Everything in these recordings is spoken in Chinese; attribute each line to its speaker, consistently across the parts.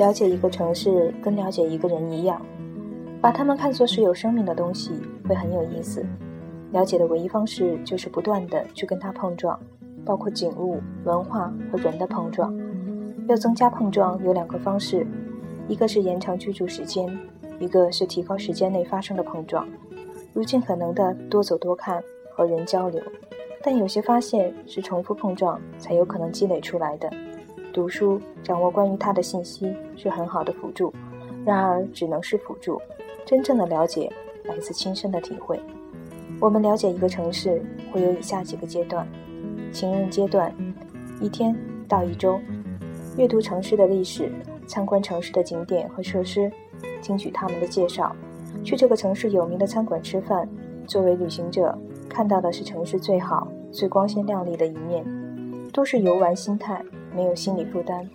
Speaker 1: 了解一个城市跟了解一个人一样，把他们看作是有生命的东西，会很有意思。了解的唯一方式就是不断的去跟它碰撞，包括景物、文化和人的碰撞。要增加碰撞，有两个方式，一个是延长居住时间，一个是提高时间内发生的碰撞。如尽可能的多走多看，和人交流。但有些发现是重复碰撞才有可能积累出来的。读书，掌握关于它的信息是很好的辅助，然而只能是辅助。真正的了解来自亲身的体会。我们了解一个城市会有以下几个阶段：情人阶段，一天到一周，阅读城市的历史，参观城市的景点和设施，听取他们的介绍，去这个城市有名的餐馆吃饭。作为旅行者，看到的是城市最好、最光鲜亮丽的一面，都是游玩心态，没有心理负担。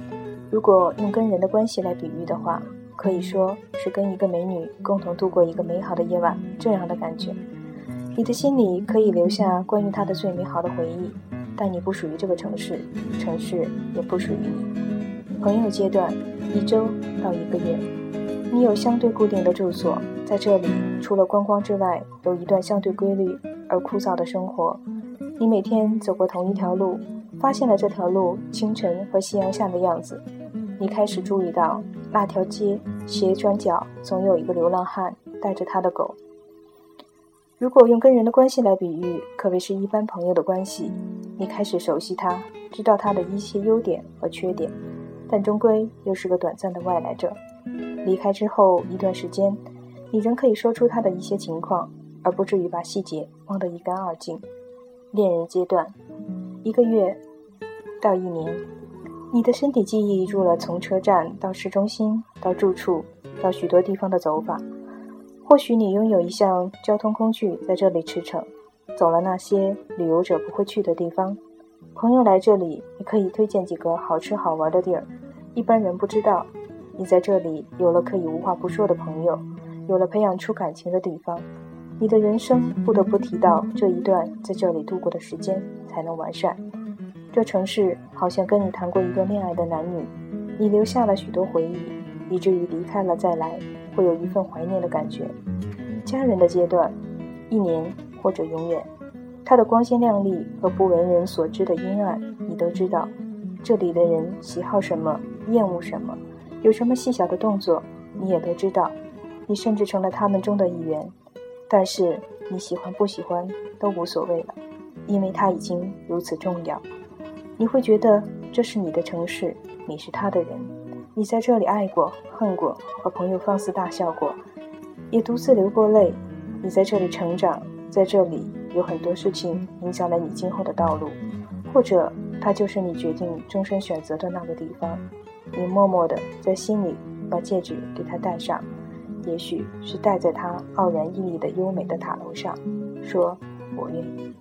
Speaker 1: 如果用跟人的关系来比喻的话，可以说是跟一个美女共同度过一个美好的夜晚这样的感觉。你的心里可以留下关于他的最美好的回忆，但你不属于这个城市，城市也不属于你。朋友阶段，一周到一个月，你有相对固定的住所，在这里除了观光之外，有一段相对规律而枯燥的生活。你每天走过同一条路，发现了这条路清晨和夕阳下的样子。你开始注意到那条街斜转角总有一个流浪汉带着他的狗。如果用跟人的关系来比喻，可谓是一般朋友的关系。你开始熟悉他，知道他的一些优点和缺点，但终归又是个短暂的外来者。离开之后一段时间，你仍可以说出他的一些情况，而不至于把细节忘得一干二净。恋人阶段，一个月到一年，你的身体记忆入了从车站到市中心到住处到许多地方的走法。或许你拥有一项交通工具在这里驰骋，走了那些旅游者不会去的地方。朋友来这里，你可以推荐几个好吃好玩的地儿，一般人不知道。你在这里有了可以无话不说的朋友，有了培养出感情的地方。你的人生不得不提到这一段在这里度过的时间才能完善。这城市好像跟你谈过一段恋爱的男女，你留下了许多回忆，以至于离开了再来。会有一份怀念的感觉。家人的阶段，一年或者永远，他的光鲜亮丽和不为人所知的阴暗，你都知道。这里的人喜好什么，厌恶什么，有什么细小的动作，你也都知道。你甚至成了他们中的一员。但是你喜欢不喜欢都无所谓了，因为它已经如此重要。你会觉得这是你的城市，你是他的人。你在这里爱过、恨过，和朋友放肆大笑过，也独自流过泪。你在这里成长，在这里有很多事情影响了你今后的道路，或者它就是你决定终身选择的那个地方。你默默地在心里把戒指给他戴上，也许是戴在他傲然屹立的优美的塔楼上，说：“我愿意。”